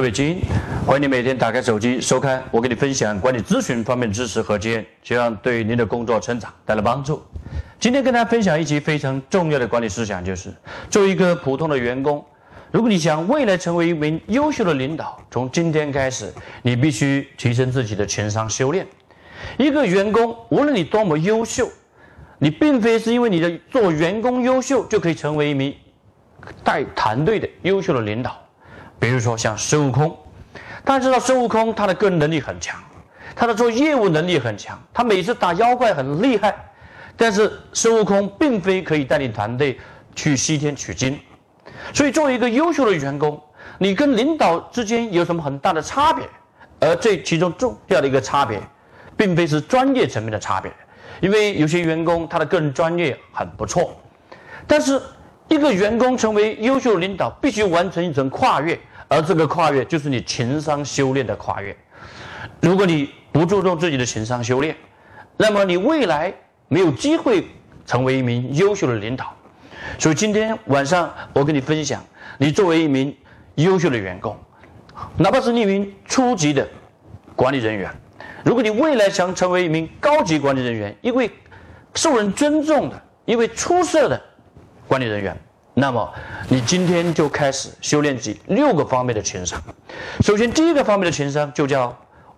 各位精英，欢迎你每天打开手机收看我给你分享管理咨询方面的知识和经验，希望对您的工作成长带来帮助。今天跟大家分享一期非常重要的管理思想，就是作为一个普通的员工，如果你想未来成为一名优秀的领导，从今天开始，你必须提升自己的情商修炼。一个员工，无论你多么优秀。你并非是因为你的做员工优秀就可以成为一名带团队的优秀的领导。比如说像孙悟空，大家知道孙悟空他的个人能力很强，他的做业务能力很强，他每次打妖怪很厉害。但是孙悟空并非可以带领团队去西天取经。所以作为一个优秀的员工，你跟领导之间有什么很大的差别？而这其中重要的一个差别，并非是专业层面的差别。因为有些员工他的个人专业很不错，但是一个员工成为优秀领导，必须完成一层跨越，而这个跨越就是你情商修炼的跨越。如果你不注重自己的情商修炼，那么你未来没有机会成为一名优秀的领导。所以今天晚上我跟你分享，你作为一名优秀的员工，哪怕是一名初级的管理人员。如果你未来想成为一名高级管理人员，一位受人尊重的、一位出色的管理人员，那么你今天就开始修炼起六个方面的情商。首先，第一个方面的情商就叫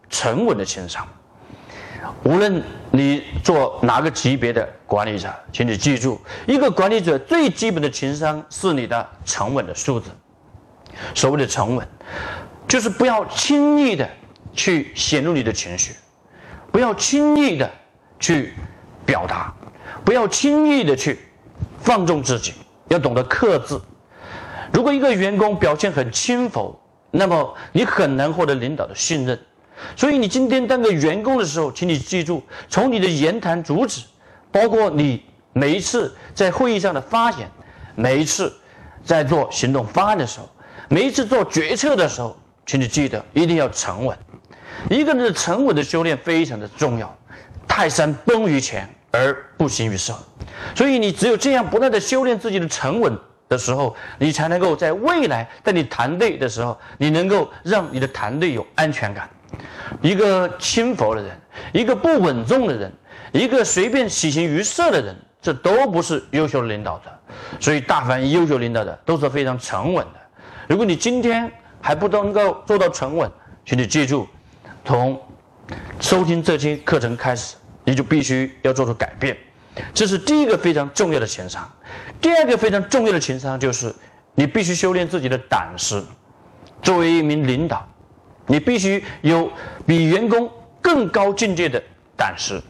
沉稳的情商。无论你做哪个级别的管理者，请你记住，一个管理者最基本的情商是你的沉稳的素质。所谓的沉稳，就是不要轻易的。去显露你的情绪，不要轻易的去表达，不要轻易的去放纵自己，要懂得克制。如果一个员工表现很轻浮，那么你很难获得领导的信任。所以，你今天当个员工的时候，请你记住，从你的言谈举止，包括你每一次在会议上的发言，每一次在做行动方案的时候，每一次做决策的时候，请你记得一定要沉稳。一个人的沉稳的修炼非常的重要。泰山崩于前而不形于色，所以你只有这样不断的修炼自己的沉稳的时候，你才能够在未来在你团队的时候，你能够让你的团队有安全感。一个轻浮的人，一个不稳重的人，一个随便喜形于色的人，这都不是优秀的领导者。所以，大凡优秀领导者都是非常沉稳的。如果你今天还不能够做到沉稳，请你记住。从收听这期课程开始，你就必须要做出改变，这是第一个非常重要的情商。第二个非常重要的情商就是，你必须修炼自己的胆识。作为一名领导，你必须有比员工更高境界的胆识，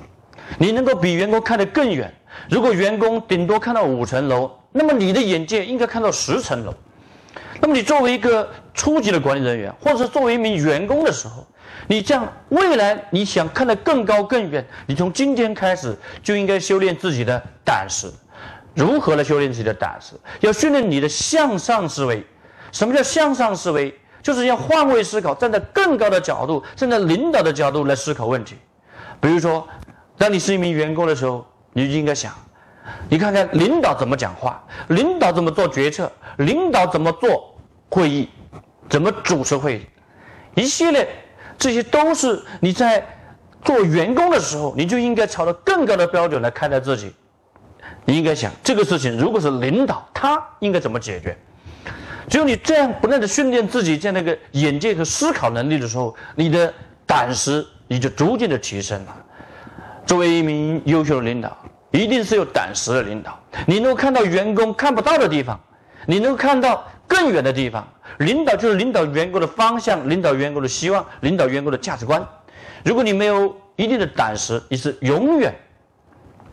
你能够比员工看得更远。如果员工顶多看到五层楼，那么你的眼界应该看到十层楼。那么你作为一个初级的管理人员，或者是作为一名员工的时候，你这样，未来你想看得更高更远，你从今天开始就应该修炼自己的胆识。如何来修炼自己的胆识？要训练你的向上思维。什么叫向上思维？就是要换位思考，站在更高的角度，站在领导的角度来思考问题。比如说，当你是一名员工的时候，你就应该想：你看看领导怎么讲话，领导怎么做决策，领导怎么做会议，怎么主持会议，一系列。这些都是你在做员工的时候，你就应该朝着更高的标准来看待自己。你应该想，这个事情如果是领导，他应该怎么解决？只有你这样不断的训练自己这样的一个眼界和思考能力的时候，你的胆识你就逐渐的提升了。作为一名优秀的领导，一定是有胆识的领导。你能够看到员工看不到的地方，你能够看到更远的地方。领导就是领导员工的方向，领导员工的希望，领导员工的价值观。如果你没有一定的胆识，你是永远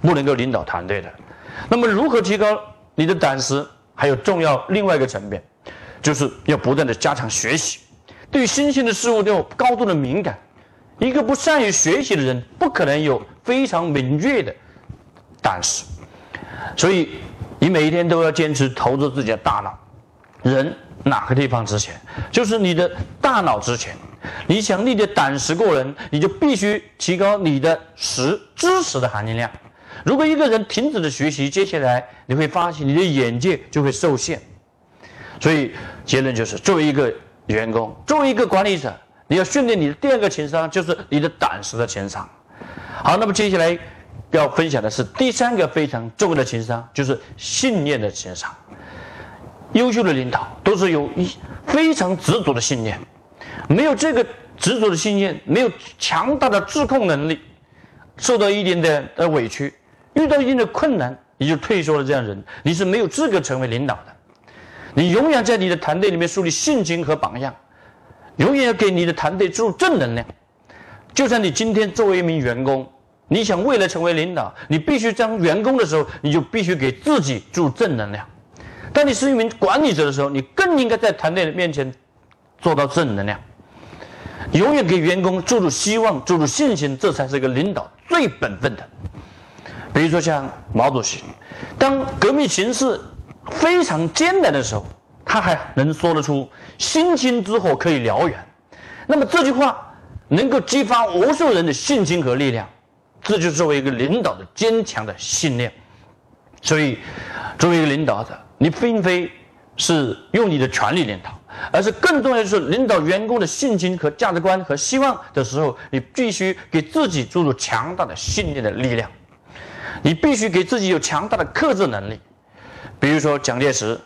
不能够领导团队的。那么，如何提高你的胆识？还有重要另外一个层面，就是要不断的加强学习，对新鲜的事物都有高度的敏感，一个不善于学习的人，不可能有非常敏锐的胆识。所以，你每一天都要坚持投资自己的大脑。人哪个地方值钱？就是你的大脑值钱。你想你的胆识过人，你就必须提高你的识知识的含金量。如果一个人停止了学习，接下来你会发现你的眼界就会受限。所以结论就是：作为一个员工，作为一个管理者，你要训练你的第二个情商，就是你的胆识的情商。好，那么接下来要分享的是第三个非常重要的情商，就是信念的情商。优秀的领导都是有一非常执着的信念，没有这个执着的信念，没有强大的自控能力，受到一点点的委屈，遇到一定的困难，你就退缩了。这样人，你是没有资格成为领导的。你永远在你的团队里面树立信心和榜样，永远要给你的团队注入正能量。就像你今天作为一名员工，你想未来成为领导，你必须当员工的时候，你就必须给自己注入正能量。当你是一名管理者的时候，你更应该在团队的面前做到正能量，永远给员工注入希望、注入信心，这才是一个领导最本分的。比如说像毛主席，当革命形势非常艰难的时候，他还能说得出“星星之火可以燎原”，那么这句话能够激发无数人的信心和力量，这就作为一个领导的坚强的信念。所以，作为一个领导者。你并非是用你的权力领导，而是更重要的是领导员工的信心和价值观和希望的时候，你必须给自己注入强大的信念的力量。你必须给自己有强大的克制能力。比如说，蒋介石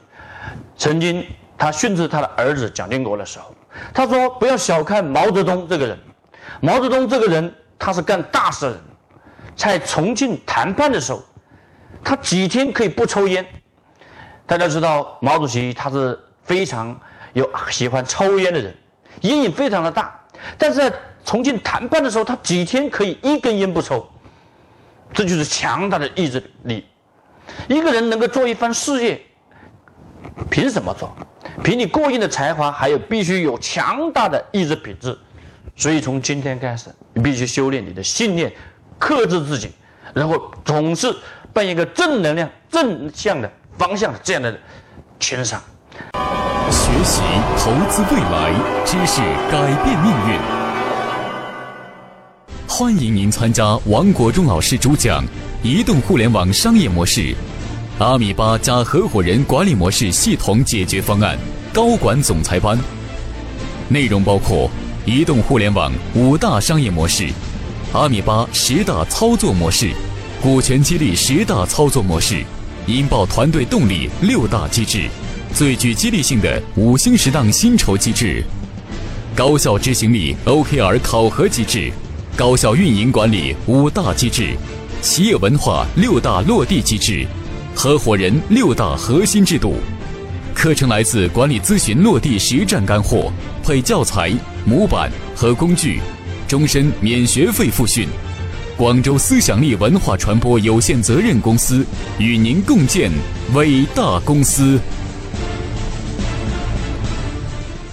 曾经他训斥他的儿子蒋经国的时候，他说：“不要小看毛泽东这个人。毛泽东这个人他是干大事的人，在重庆谈判的时候，他几天可以不抽烟。”大家知道毛主席他是非常有喜欢抽烟的人，烟瘾非常的大。但是在重庆谈判的时候，他几天可以一根烟不抽，这就是强大的意志力。一个人能够做一番事业，凭什么做？凭你过硬的才华，还有必须有强大的意志品质。所以从今天开始，你必须修炼你的信念，克制自己，然后总是扮演一个正能量、正向的。方向这样的情商，学习投资未来，知识改变命运。欢迎您参加王国忠老师主讲《移动互联网商业模式：阿米巴加合伙人管理模式系统解决方案》高管总裁班。内容包括移动互联网五大商业模式、阿米巴十大操作模式、股权激励十大操作模式。引爆团队动力六大机制，最具激励性的五星十档薪酬机制，高效执行力 OKR 考核机制，高效运营管理五大机制，企业文化六大落地机制，合伙人六大核心制度。课程来自管理咨询落地实战干货，配教材、模板和工具，终身免学费复训。广州思想力文化传播有限责任公司与您共建伟大公司。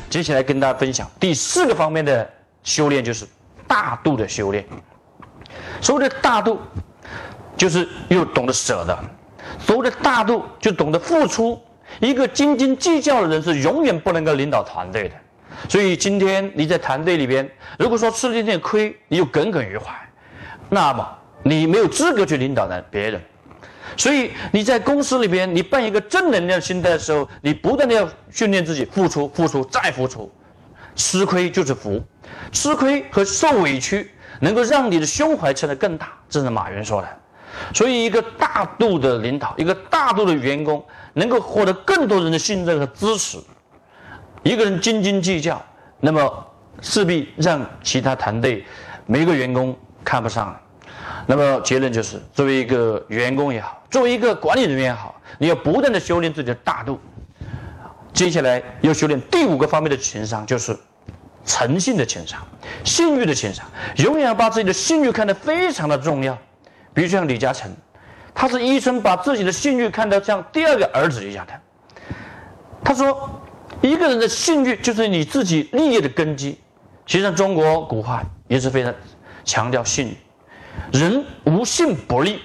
接下来跟大家分享第四个方面的修炼，就是大度的修炼。所谓的大度，就是又懂得舍得；所谓的大度，就懂得付出。一个斤斤计较的人是永远不能够领导团队的。所以今天你在团队里边，如果说吃了一点亏，你就耿耿于怀。那么你没有资格去领导的别人，所以你在公司里边，你扮演一个正能量心态的时候，你不断的要训练自己付出、付出再付出，吃亏就是福，吃亏和受委屈能够让你的胸怀撑得更大，这是马云说的。所以，一个大度的领导，一个大度的员工，能够获得更多人的信任和支持。一个人斤斤计较，那么势必让其他团队每一个员工。看不上，那么结论就是，作为一个员工也好，作为一个管理人员也好，你要不断的修炼自己的大度。接下来要修炼第五个方面的情商，就是诚信的情商、信誉的情商。永远要把自己的信誉看得非常的重要。比如像李嘉诚，他是医生，把自己的信誉看得像第二个儿子一样的。他说，一个人的信誉就是你自己立业的根基。其实，中国古话。也是非常强调信誉，人无信不立。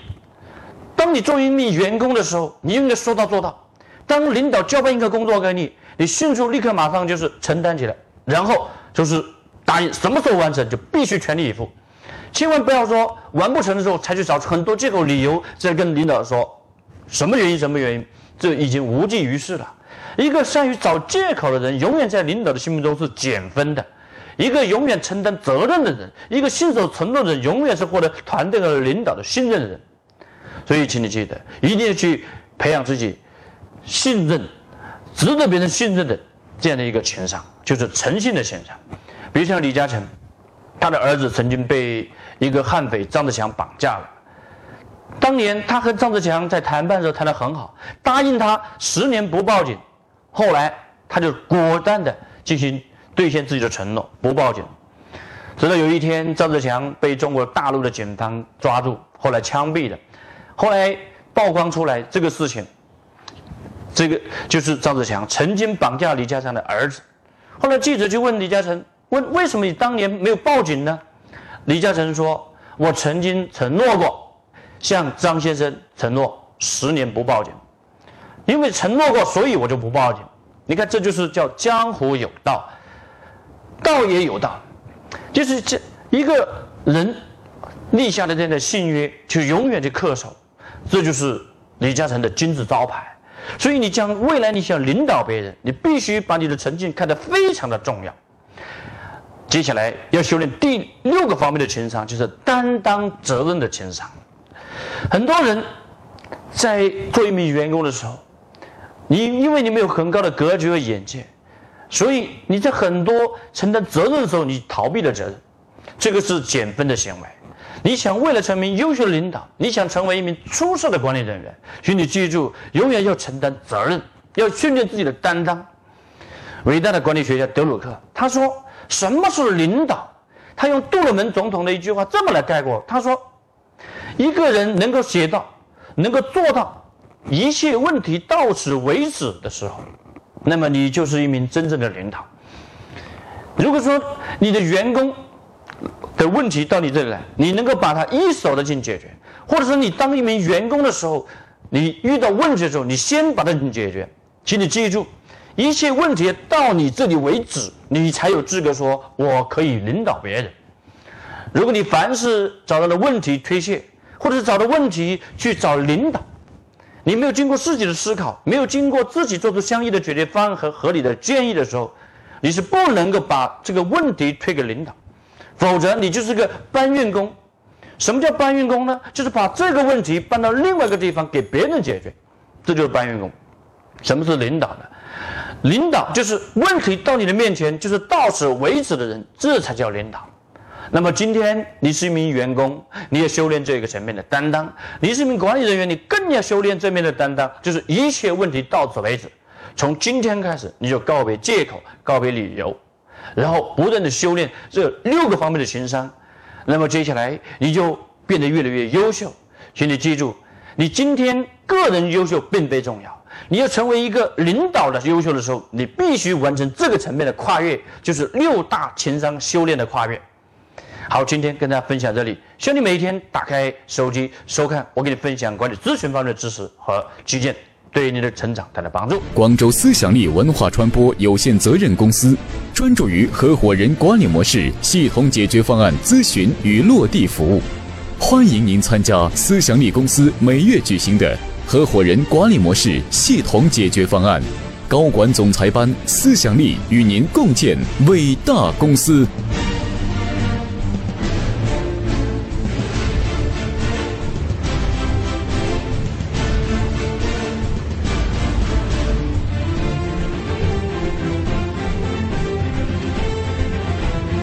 当你作为一名员工的时候，你应该说到做到。当领导交办一个工作给你，你迅速立刻马上就是承担起来，然后就是答应什么时候完成就必须全力以赴，千万不要说完不成的时候才去找很多借口理由再跟领导说，什么原因什么原因，这已经无济于事了。一个善于找借口的人，永远在领导的心目中是减分的；一个永远承担责任的人，一个信守承诺的人，永远是获得团队和领导的信任的人。所以，请你记得，一定要去培养自己。信任，值得别人信任的这样的一个情商，就是诚信的情商。比如像李嘉诚，他的儿子曾经被一个悍匪张志强绑架了。当年他和张志强在谈判的时候谈得很好，答应他十年不报警。后来他就果断的进行兑现自己的承诺，不报警。直到有一天，张志强被中国大陆的警方抓住，后来枪毙了。后来曝光出来这个事情。这个就是张志强曾经绑架李嘉诚的儿子，后来记者就问李嘉诚，问为什么你当年没有报警呢？李嘉诚说：“我曾经承诺过，向张先生承诺十年不报警，因为承诺过，所以我就不报警。你看，这就是叫江湖有道，道也有道，就是这一个人立下的这样的信约，就永远的恪守，这就是李嘉诚的金字招牌。”所以，你将未来你想领导别人，你必须把你的成绩看得非常的重要。接下来要修炼第六个方面的情商，就是担当责任的情商。很多人在做一名员工的时候，你因为你没有很高的格局和眼界，所以你在很多承担责任的时候，你逃避了责任，这个是减分的行为。你想为了成为优秀的领导，你想成为一名出色的管理人员，请你记住，永远要承担责任，要训练自己的担当。伟大的管理学家德鲁克他说：“什么是领导？”他用杜鲁门总统的一句话这么来概括：“他说，一个人能够写到，能够做到一切问题到此为止的时候，那么你就是一名真正的领导。如果说你的员工，的问题到你这里来，你能够把它一手的进解决，或者说你当一名员工的时候，你遇到问题的时候，你先把它解决。请你记住，一切问题到你这里为止，你才有资格说我可以领导别人。如果你凡是找到了问题推卸，或者是找到问题去找领导，你没有经过自己的思考，没有经过自己做出相应的解决方案和合理的建议的时候，你是不能够把这个问题推给领导。否则，你就是个搬运工。什么叫搬运工呢？就是把这个问题搬到另外一个地方给别人解决，这就是搬运工。什么是领导呢？领导就是问题到你的面前就是到此为止的人，这才叫领导。那么今天你是一名员工，你也修炼这个层面的担当；你是一名管理人员，你更要修炼这面的担当，就是一切问题到此为止。从今天开始，你就告别借口，告别理由。然后不断的修炼这六个方面的情商，那么接下来你就变得越来越优秀。请你记住，你今天个人优秀并非重要，你要成为一个领导的优秀的时候，你必须完成这个层面的跨越，就是六大情商修炼的跨越。好，今天跟大家分享这里，希望你每天打开手机收看我给你分享管理咨询方面的知识和基建。对你的成长带来帮助。广州思想力文化传播有限责任公司专注于合伙人管理模式系统解决方案咨询与落地服务，欢迎您参加思想力公司每月举行的合伙人管理模式系统解决方案高管总裁班。思想力与您共建伟大公司。